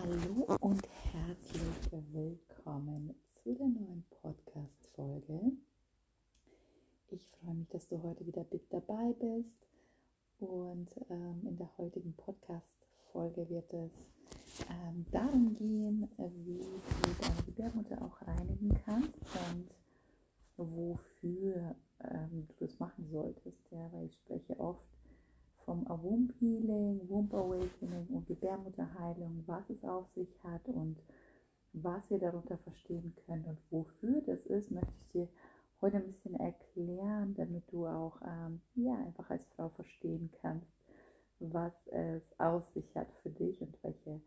Hallo und herzlich willkommen zu der neuen Podcast-Folge. Ich freue mich, dass du heute wieder mit dabei bist. Und ähm, in der heutigen Podcast-Folge wird es ähm, darum gehen, wie du deine Gebärmutter auch reinigen kannst und wofür ähm, du das machen solltest. Ja, weil ich spreche oft vom Womb Healing, Womb Awakening und Gebärmutterheilung, was es auf sich hat und was wir darunter verstehen können und wofür das ist, möchte ich dir heute ein bisschen erklären, damit du auch ähm, ja, einfach als Frau verstehen kannst, was es auf sich hat für dich und welche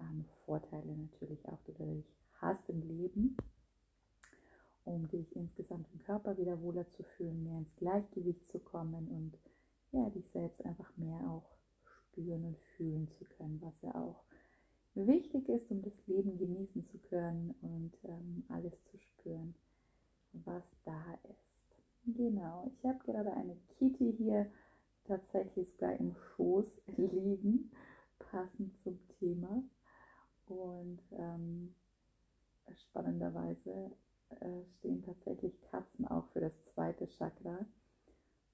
ähm, Vorteile natürlich auch du dadurch hast im Leben, um dich insgesamt im Körper wieder wohler zu fühlen, mehr ins Gleichgewicht zu kommen und ja, dich selbst einfach mehr auch spüren und fühlen zu können, was ja auch wichtig ist, um das Leben genießen zu können und ähm, alles zu spüren, was da ist. Genau, ich habe gerade eine Kitty hier tatsächlich sogar im Schoß liegen, passend zum Thema. Und ähm, spannenderweise äh, stehen tatsächlich Katzen auch für das zweite Chakra.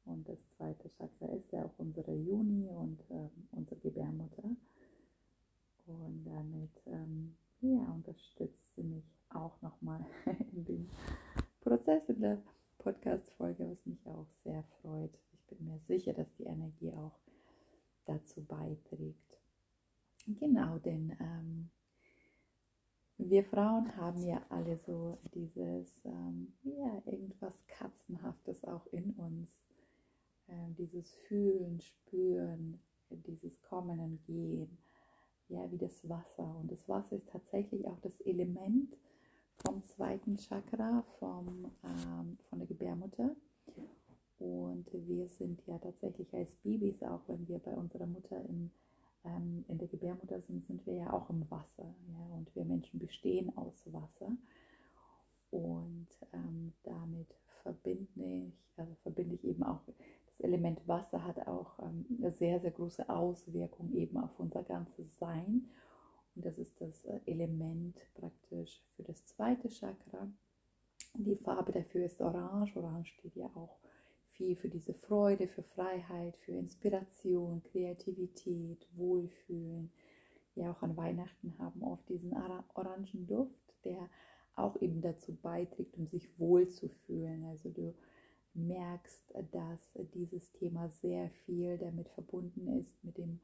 Und das zweite Chakra ist ja auch unsere Juni und ähm, unsere Gebärmutter. Und damit ähm, ja, unterstützt sie mich auch nochmal in dem Prozess in der Podcast-Folge, was mich auch sehr freut. Ich bin mir sicher, dass die Energie auch dazu beiträgt. Genau, denn ähm, wir Frauen haben ja alle so dieses, ähm, ja, irgendwas Katzenhaftes auch in uns äh, dieses Fühlen, Spüren, dieses Kommen und Gehen, ja, wie das Wasser. Und das Wasser ist tatsächlich auch das Element vom zweiten Chakra, vom, ähm, von der Gebärmutter. Und wir sind ja tatsächlich als Babys, auch wenn wir bei unserer Mutter im, ähm, in der Gebärmutter sind, sind wir ja auch im Wasser. Ja? Und wir Menschen bestehen aus Wasser. Und ähm, damit verbinde ich, also verbinde ich eben auch das Element Wasser hat auch ähm, eine sehr, sehr große Auswirkung eben auf unser ganzes Sein. Und das ist das äh, Element praktisch für das zweite Chakra. Die Farbe dafür ist Orange. Orange steht ja auch viel für diese Freude, für Freiheit, für Inspiration, Kreativität, Wohlfühlen. Ja, auch an Weihnachten haben oft diesen orangen Duft, der auch eben dazu beiträgt, um sich wohl zu fühlen. Also du merkst, dass dieses Thema sehr viel damit verbunden ist, mit dem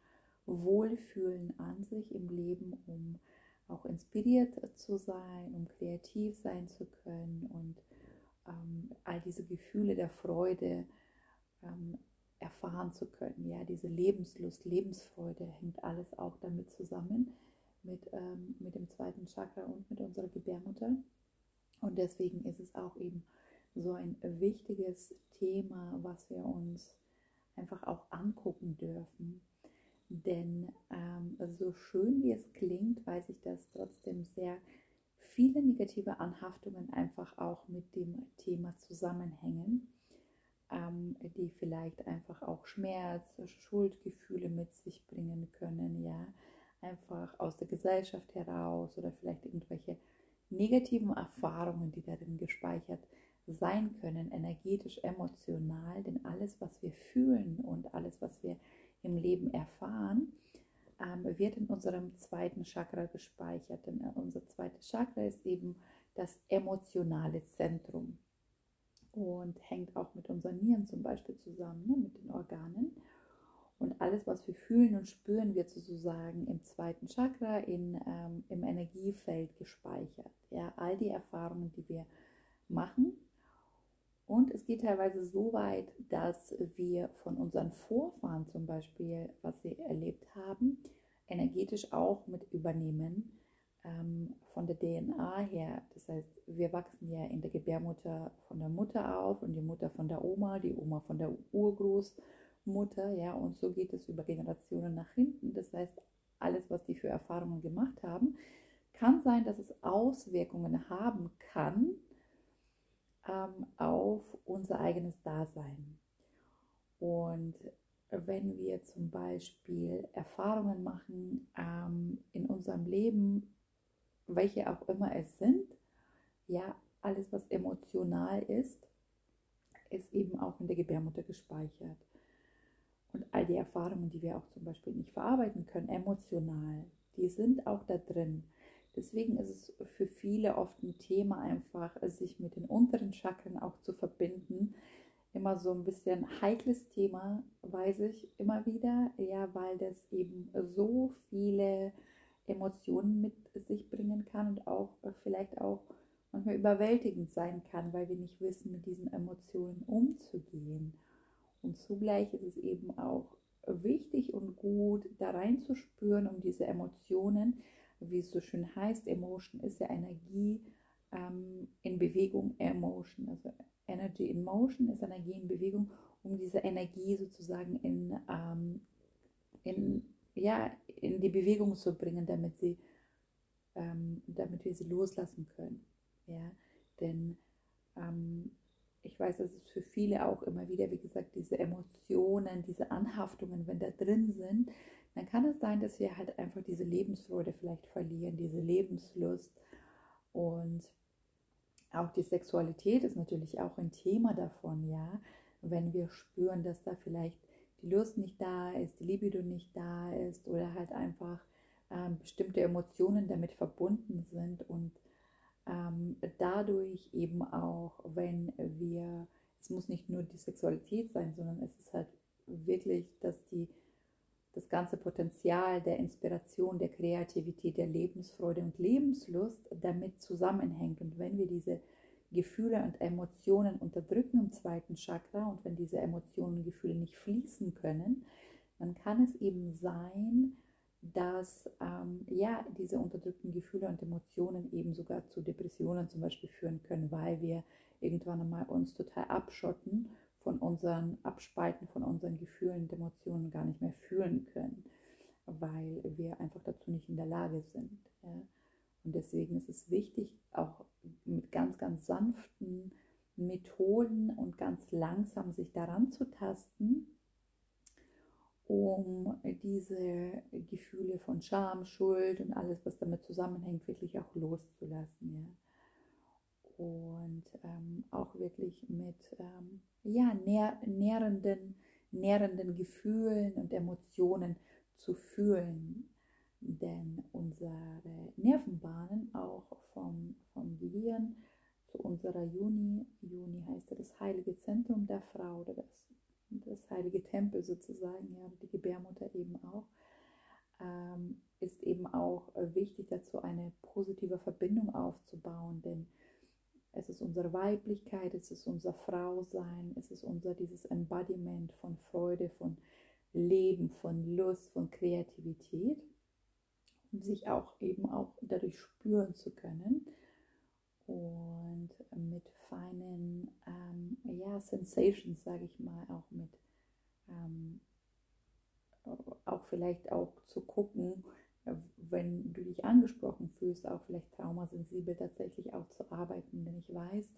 Wohlfühlen an sich im Leben, um auch inspiriert zu sein, um kreativ sein zu können und ähm, all diese Gefühle der Freude ähm, erfahren zu können. Ja, diese Lebenslust, Lebensfreude hängt alles auch damit zusammen, mit, ähm, mit dem zweiten Chakra und mit unserer Gebärmutter. Und deswegen ist es auch eben so ein wichtiges Thema, was wir uns einfach auch angucken dürfen. Denn ähm, so schön wie es klingt, weiß ich, dass trotzdem sehr viele negative Anhaftungen einfach auch mit dem Thema zusammenhängen, ähm, die vielleicht einfach auch Schmerz, Schuldgefühle mit sich bringen können, ja, einfach aus der Gesellschaft heraus oder vielleicht irgendwelche negativen Erfahrungen, die darin gespeichert sein können, energetisch, emotional, denn alles, was wir fühlen und alles, was wir im Leben erfahren, ähm, wird in unserem zweiten Chakra gespeichert. Denn äh, unser zweites Chakra ist eben das emotionale Zentrum und hängt auch mit unseren Nieren zum Beispiel zusammen, ne, mit den Organen. Und alles, was wir fühlen und spüren, wird sozusagen im zweiten Chakra in, ähm, im Energiefeld gespeichert. Ja, all die Erfahrungen, die wir machen, und es geht teilweise so weit, dass wir von unseren Vorfahren zum Beispiel, was sie erlebt haben, energetisch auch mit übernehmen ähm, von der DNA her. Das heißt, wir wachsen ja in der Gebärmutter von der Mutter auf und die Mutter von der Oma, die Oma von der Urgroßmutter, ja, und so geht es über Generationen nach hinten. Das heißt, alles, was die für Erfahrungen gemacht haben, kann sein, dass es Auswirkungen haben kann ähm, auf unser eigenes Dasein. Und wenn wir zum Beispiel Erfahrungen machen ähm, in unserem Leben, welche auch immer es sind, ja, alles, was emotional ist, ist eben auch in der Gebärmutter gespeichert. Und all die Erfahrungen, die wir auch zum Beispiel nicht verarbeiten können, emotional, die sind auch da drin. Deswegen ist es für viele oft ein Thema, einfach sich mit den unteren Chakren auch zu verbinden. Immer so ein bisschen heikles Thema, weiß ich immer wieder, ja, weil das eben so viele Emotionen mit sich bringen kann und auch vielleicht auch manchmal überwältigend sein kann, weil wir nicht wissen, mit diesen Emotionen umzugehen. Und zugleich ist es eben auch wichtig und gut, da reinzuspüren, um diese Emotionen, wie es so schön heißt, Emotion ist ja Energie ähm, in Bewegung, Emotion, also Energy in Motion ist Energie in Bewegung, um diese Energie sozusagen in, ähm, in, ja, in die Bewegung zu bringen, damit, sie, ähm, damit wir sie loslassen können. Ja? Denn ähm, ich weiß, dass es für viele auch immer wieder, wie gesagt, diese Emotionen, diese Anhaftungen, wenn da drin sind, dann kann es sein, dass wir halt einfach diese Lebensfreude vielleicht verlieren, diese Lebenslust. Und auch die Sexualität ist natürlich auch ein Thema davon, ja. Wenn wir spüren, dass da vielleicht die Lust nicht da ist, die Libido nicht da ist oder halt einfach ähm, bestimmte Emotionen damit verbunden sind und ähm, dadurch eben auch, wenn wir, es muss nicht nur die Sexualität sein, sondern es ist halt wirklich, dass die, das ganze Potenzial der Inspiration, der Kreativität, der Lebensfreude und Lebenslust damit zusammenhängt. Und wenn wir diese Gefühle und Emotionen unterdrücken im zweiten Chakra und wenn diese Emotionen und Gefühle nicht fließen können, dann kann es eben sein, dass ähm, ja, diese unterdrückten Gefühle und Emotionen eben sogar zu Depressionen zum Beispiel führen können, weil wir irgendwann einmal uns total abschotten von unseren, abspalten von unseren Gefühlen und Emotionen gar nicht mehr fühlen können, weil wir einfach dazu nicht in der Lage sind. Ja. Und deswegen ist es wichtig, auch mit ganz, ganz sanften Methoden und ganz langsam sich daran zu tasten, um diese Gefühle von Scham, Schuld und alles, was damit zusammenhängt, wirklich auch loszulassen. Ja. Und ähm, auch wirklich mit ähm, ja, nähr nährenden, nährenden Gefühlen und Emotionen zu fühlen. Denn unsere Nervenbahnen auch vom, vom Gehirn zu unserer Juni, Juni heißt ja das heilige Zentrum der Frau oder das das heilige Tempel sozusagen, ja, die Gebärmutter eben auch, ähm, ist eben auch wichtig dazu, eine positive Verbindung aufzubauen, denn es ist unsere Weiblichkeit, es ist unser Frausein, es ist unser dieses Embodiment von Freude, von Leben, von Lust, von Kreativität, um sich auch eben auch dadurch spüren zu können und mit feinen ähm, ja, Sensations, sage ich mal, auch mit ähm, auch vielleicht auch zu gucken, wenn du dich angesprochen fühlst, auch vielleicht traumasensibel tatsächlich auch zu arbeiten. Denn ich weiß,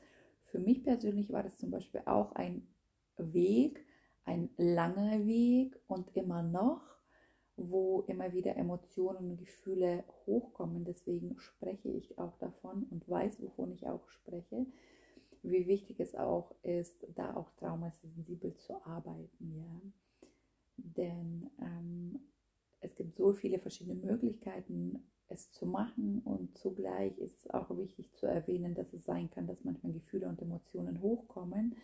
für mich persönlich war das zum Beispiel auch ein Weg, ein langer Weg und immer noch wo immer wieder Emotionen und Gefühle hochkommen. Deswegen spreche ich auch davon und weiß, wovon ich auch spreche, wie wichtig es auch ist, da auch traumasensibel zu arbeiten. Ja? Denn ähm, es gibt so viele verschiedene Möglichkeiten, es zu machen und zugleich ist es auch wichtig zu erwähnen, dass es sein kann, dass manchmal Gefühle und Emotionen hochkommen,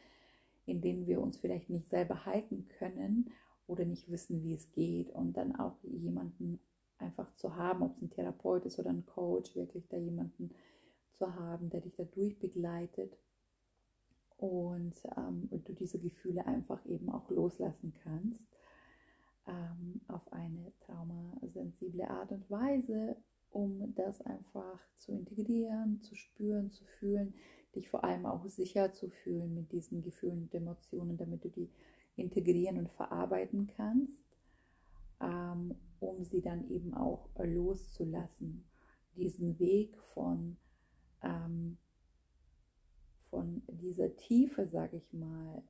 in denen wir uns vielleicht nicht selber halten können oder nicht wissen, wie es geht. Und dann auch jemanden einfach zu haben, ob es ein Therapeut ist oder ein Coach, wirklich da jemanden zu haben, der dich dadurch begleitet und ähm, du diese Gefühle einfach eben auch loslassen kannst ähm, auf eine traumasensible Art und Weise, um das einfach zu integrieren, zu spüren, zu fühlen, dich vor allem auch sicher zu fühlen mit diesen Gefühlen und Emotionen, damit du die integrieren und verarbeiten kannst, ähm, um sie dann eben auch loszulassen. Diesen Weg von, ähm, von dieser Tiefe, sage ich mal,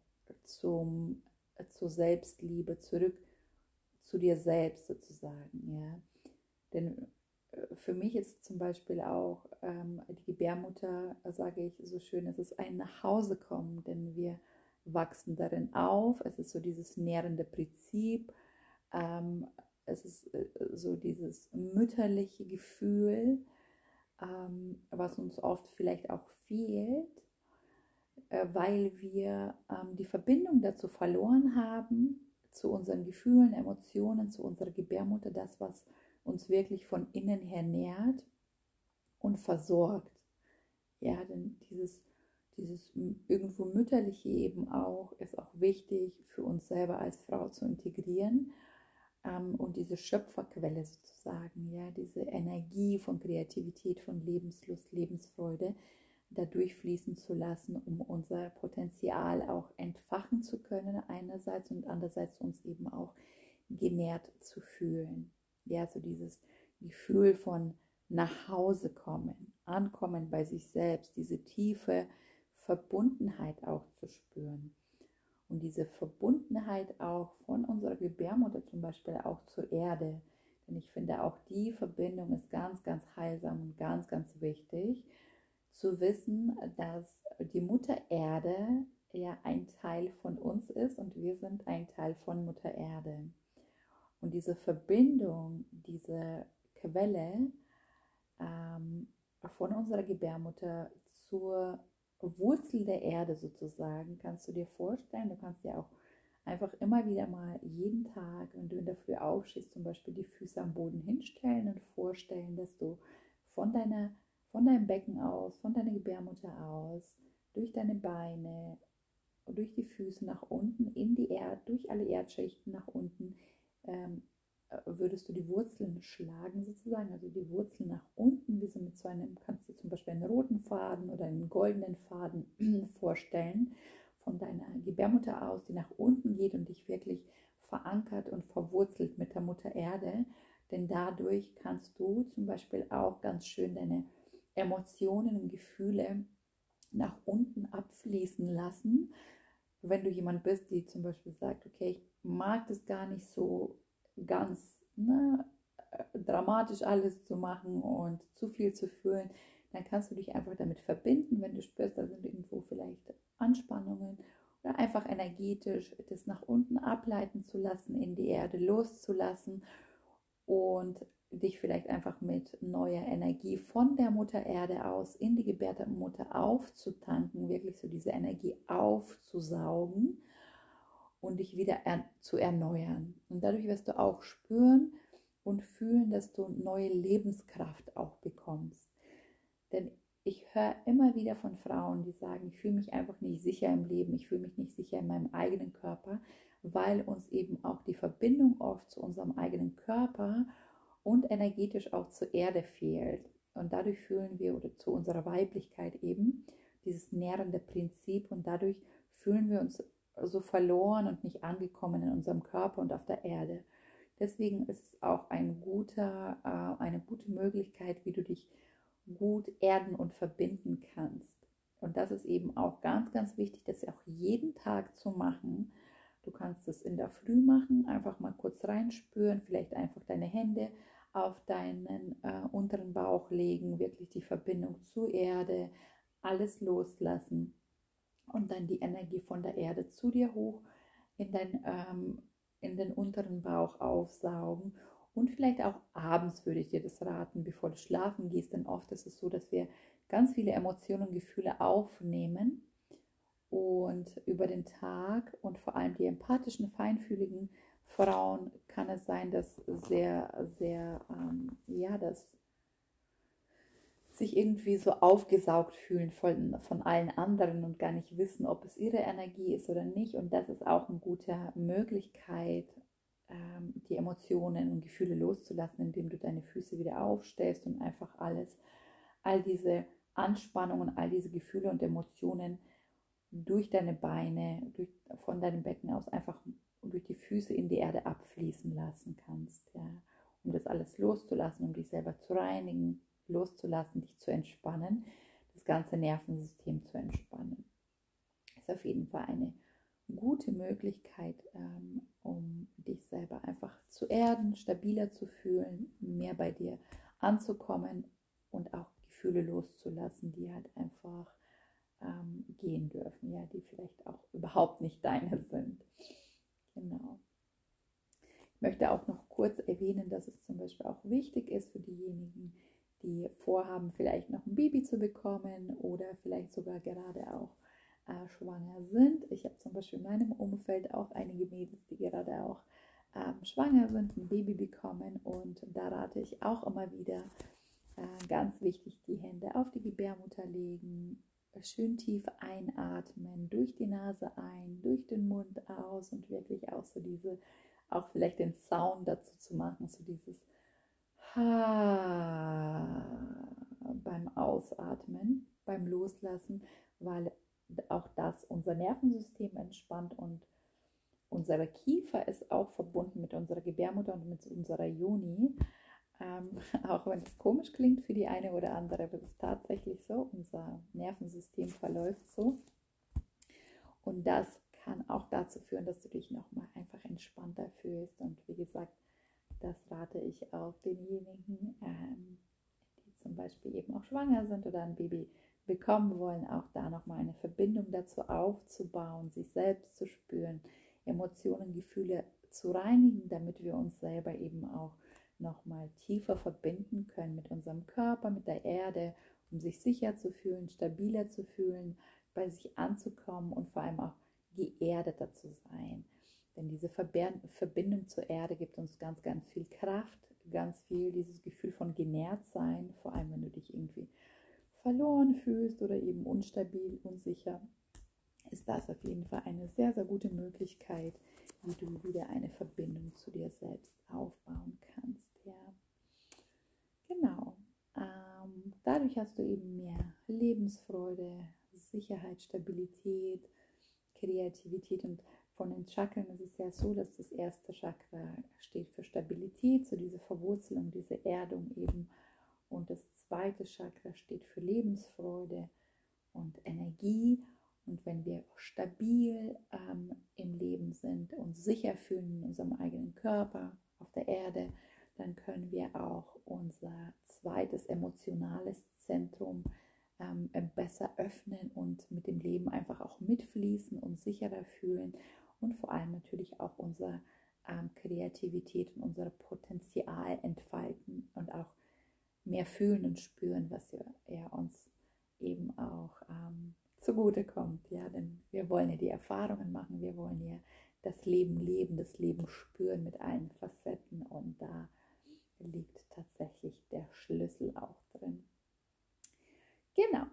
zum zur Selbstliebe, zurück zu dir selbst sozusagen, ja. Denn äh, für mich ist zum Beispiel auch ähm, die Gebärmutter, sage ich so schön, es ist ein Nachhausekommen, denn wir wachsen darin auf. Es ist so dieses nährende Prinzip. Ähm, es ist äh, so dieses mütterliche Gefühl, ähm, was uns oft vielleicht auch fehlt, äh, weil wir ähm, die Verbindung dazu verloren haben, zu unseren Gefühlen, Emotionen, zu unserer Gebärmutter, das, was uns wirklich von innen her nährt und versorgt. Ja, denn dieses, dieses irgendwo mütterliche eben auch ist auch wichtig für uns selber als Frau zu integrieren ähm, und diese Schöpferquelle sozusagen, ja, diese Energie von Kreativität, von Lebenslust, Lebensfreude, da durchfließen zu lassen, um unser Potenzial auch entfachen zu können einerseits und andererseits uns eben auch genährt zu fühlen. Ja, so dieses Gefühl von nach Hause kommen, ankommen bei sich selbst, diese tiefe Verbundenheit auch zu spüren. Und diese Verbundenheit auch von unserer Gebärmutter zum Beispiel auch zur Erde. Denn ich finde auch die Verbindung ist ganz, ganz heilsam und ganz, ganz wichtig zu wissen, dass die Mutter Erde ja ein Teil von uns ist und wir sind ein Teil von Mutter Erde. Und diese Verbindung, diese Quelle ähm, von unserer Gebärmutter zur Wurzel der Erde sozusagen, kannst du dir vorstellen, du kannst dir auch einfach immer wieder mal jeden Tag, wenn du in der Früh aufstehst, zum Beispiel die Füße am Boden hinstellen und vorstellen, dass du von deiner von deinem Becken aus, von deiner Gebärmutter aus, durch deine Beine, durch die Füße nach unten, in die Erde, durch alle Erdschichten nach unten, ähm, äh, würdest du die Wurzeln schlagen sozusagen, also die Wurzeln nach unten, wie so mit so einem, kannst du zum Beispiel einen roten Faden oder einen goldenen Faden vorstellen, von deiner Gebärmutter aus, die nach unten geht und dich wirklich verankert und verwurzelt mit der Mutter Erde. Denn dadurch kannst du zum Beispiel auch ganz schön deine Emotionen und Gefühle nach unten abfließen lassen. Wenn du jemand bist, die zum Beispiel sagt, okay, ich mag das gar nicht so ganz ne, dramatisch alles zu machen und zu viel zu fühlen, dann kannst du dich einfach damit verbinden, wenn du spürst, da sind irgendwo vielleicht Anspannungen oder einfach energetisch das nach unten ableiten zu lassen, in die Erde loszulassen und dich vielleicht einfach mit neuer Energie von der Mutter Erde aus in die Gebärmutter aufzutanken, wirklich so diese Energie aufzusaugen und dich wieder er zu erneuern. Und dadurch wirst du auch spüren und fühlen, dass du neue Lebenskraft auch bekommst. Denn ich höre immer wieder von Frauen, die sagen, ich fühle mich einfach nicht sicher im Leben, ich fühle mich nicht sicher in meinem eigenen Körper, weil uns eben auch die Verbindung oft zu unserem eigenen Körper und energetisch auch zur Erde fehlt. Und dadurch fühlen wir oder zu unserer Weiblichkeit eben dieses nährende Prinzip und dadurch fühlen wir uns so verloren und nicht angekommen in unserem Körper und auf der Erde. Deswegen ist es auch ein guter, äh, eine gute Möglichkeit, wie du dich gut erden und verbinden kannst. Und das ist eben auch ganz, ganz wichtig, das auch jeden Tag zu machen. Du kannst es in der Früh machen, einfach mal kurz reinspüren, vielleicht einfach deine Hände auf deinen äh, unteren Bauch legen, wirklich die Verbindung zur Erde, alles loslassen und dann die Energie von der Erde zu dir hoch in, dein, ähm, in den unteren Bauch aufsaugen. Und vielleicht auch abends würde ich dir das raten, bevor du schlafen gehst, denn oft ist es so, dass wir ganz viele Emotionen und Gefühle aufnehmen und über den Tag und vor allem die empathischen, feinfühligen Frauen kann es sein, dass sehr, sehr, ähm, ja, dass sich irgendwie so aufgesaugt fühlen von, von allen anderen und gar nicht wissen, ob es ihre Energie ist oder nicht. Und das ist auch eine gute Möglichkeit, ähm, die Emotionen und Gefühle loszulassen, indem du deine Füße wieder aufstellst und einfach alles, all diese Anspannungen, all diese Gefühle und Emotionen durch deine Beine, durch, von deinem Becken aus einfach und durch die Füße in die Erde abfließen lassen kannst, ja, um das alles loszulassen, um dich selber zu reinigen, loszulassen, dich zu entspannen, das ganze Nervensystem zu entspannen. Ist auf jeden Fall eine gute Möglichkeit, ähm, um dich selber einfach zu erden, stabiler zu fühlen, mehr bei dir anzukommen und auch Gefühle loszulassen, die halt einfach ähm, gehen dürfen, ja, die vielleicht auch überhaupt nicht deine sind. Genau. Ich möchte auch noch kurz erwähnen, dass es zum Beispiel auch wichtig ist für diejenigen, die vorhaben, vielleicht noch ein Baby zu bekommen oder vielleicht sogar gerade auch äh, schwanger sind. Ich habe zum Beispiel in meinem Umfeld auch einige Mädels, die gerade auch ähm, schwanger sind, ein Baby bekommen und da rate ich auch immer wieder, äh, ganz wichtig, die Hände auf die Gebärmutter legen, schön tief einatmen, durch die Nase ein, durch den Mund aus und wirklich auch so diese, auch vielleicht den Sound dazu zu machen, so dieses Ha beim Ausatmen, beim Loslassen, weil auch das unser Nervensystem entspannt und unser Kiefer ist auch verbunden mit unserer Gebärmutter und mit unserer Joni. Ähm, auch wenn es komisch klingt für die eine oder andere, aber es ist tatsächlich so. Unser Nervensystem verläuft so. Und das kann auch dazu führen, dass du dich nochmal einfach entspannter fühlst. Und wie gesagt, das rate ich auch denjenigen, ähm, die zum Beispiel eben auch schwanger sind oder ein Baby bekommen wollen, auch da nochmal eine Verbindung dazu aufzubauen, sich selbst zu spüren, Emotionen, Gefühle zu reinigen, damit wir uns selber eben auch nochmal tiefer verbinden können mit unserem Körper, mit der Erde, um sich sicher zu fühlen, stabiler zu fühlen, bei sich anzukommen und vor allem auch geerdeter zu sein. Denn diese Verbindung zur Erde gibt uns ganz, ganz viel Kraft, ganz viel dieses Gefühl von genährt sein, vor allem wenn du dich irgendwie verloren fühlst oder eben unstabil, unsicher, ist das auf jeden Fall eine sehr, sehr gute Möglichkeit, wie du wieder eine Verbindung zu dir selbst aufbauen kannst. Genau. Ähm, dadurch hast du eben mehr Lebensfreude, Sicherheit, Stabilität, Kreativität und von den Chakren ist es ja so, dass das erste Chakra steht für Stabilität, so diese Verwurzelung, diese Erdung eben. Und das zweite Chakra steht für Lebensfreude und Energie. Und wenn wir stabil ähm, im Leben sind und sicher fühlen in unserem eigenen Körper, auf der Erde, dann können wir auch unser zweites emotionales Zentrum ähm, besser öffnen und mit dem Leben einfach auch mitfließen und sicherer fühlen und vor allem natürlich auch unsere ähm, Kreativität und unser Potenzial entfalten und auch mehr fühlen und spüren, was ja, ja uns eben auch ähm, zugute kommt. Ja, denn wir wollen ja die Erfahrungen machen, wir wollen ja das Leben leben, das Leben spüren mit allen Facetten und da liegt tatsächlich der Schlüssel auch drin. Genau,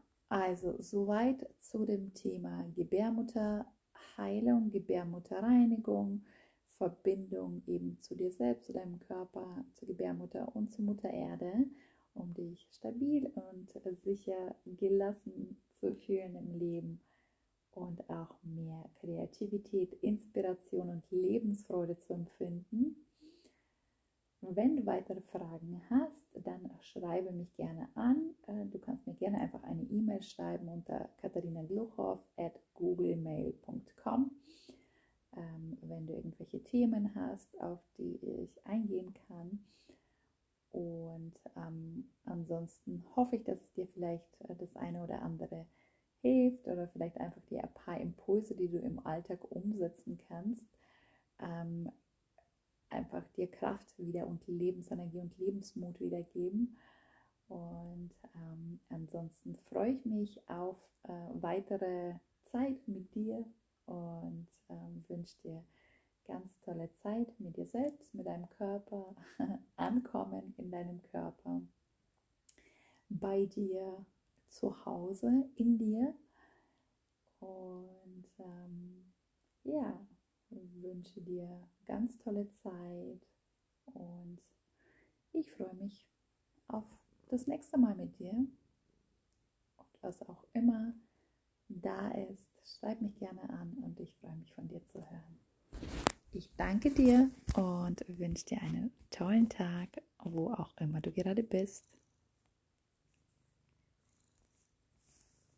also soweit zu dem Thema Gebärmutterheilung, Gebärmutterreinigung, Verbindung eben zu dir selbst, zu deinem Körper, zur Gebärmutter und zur Mutter Erde, um dich stabil und sicher gelassen zu fühlen im Leben und auch mehr Kreativität, Inspiration und Lebensfreude zu empfinden. Wenn du weitere Fragen hast, dann schreibe mich gerne an. Äh, du kannst mir gerne einfach eine E-Mail schreiben unter katharinagluchow at googlemail.com. Ähm, wenn du irgendwelche Themen hast, auf die ich eingehen kann. Und ähm, ansonsten hoffe ich, dass es dir vielleicht äh, das eine oder andere hilft oder vielleicht einfach dir ein paar Impulse, die du im Alltag umsetzen kannst, ähm, einfach dir Kraft wieder und Lebensenergie und Lebensmut wiedergeben. Und ähm, ansonsten freue ich mich auf äh, weitere Zeit mit dir und ähm, wünsche dir ganz tolle Zeit mit dir selbst, mit deinem Körper, ankommen in deinem Körper, bei dir zu Hause, in dir. Und ähm, ja, wünsche dir ganz tolle Zeit und ich freue mich auf das nächste Mal mit dir. Und was auch immer da ist, schreib mich gerne an und ich freue mich von dir zu hören. Ich danke dir und wünsche dir einen tollen Tag, wo auch immer du gerade bist.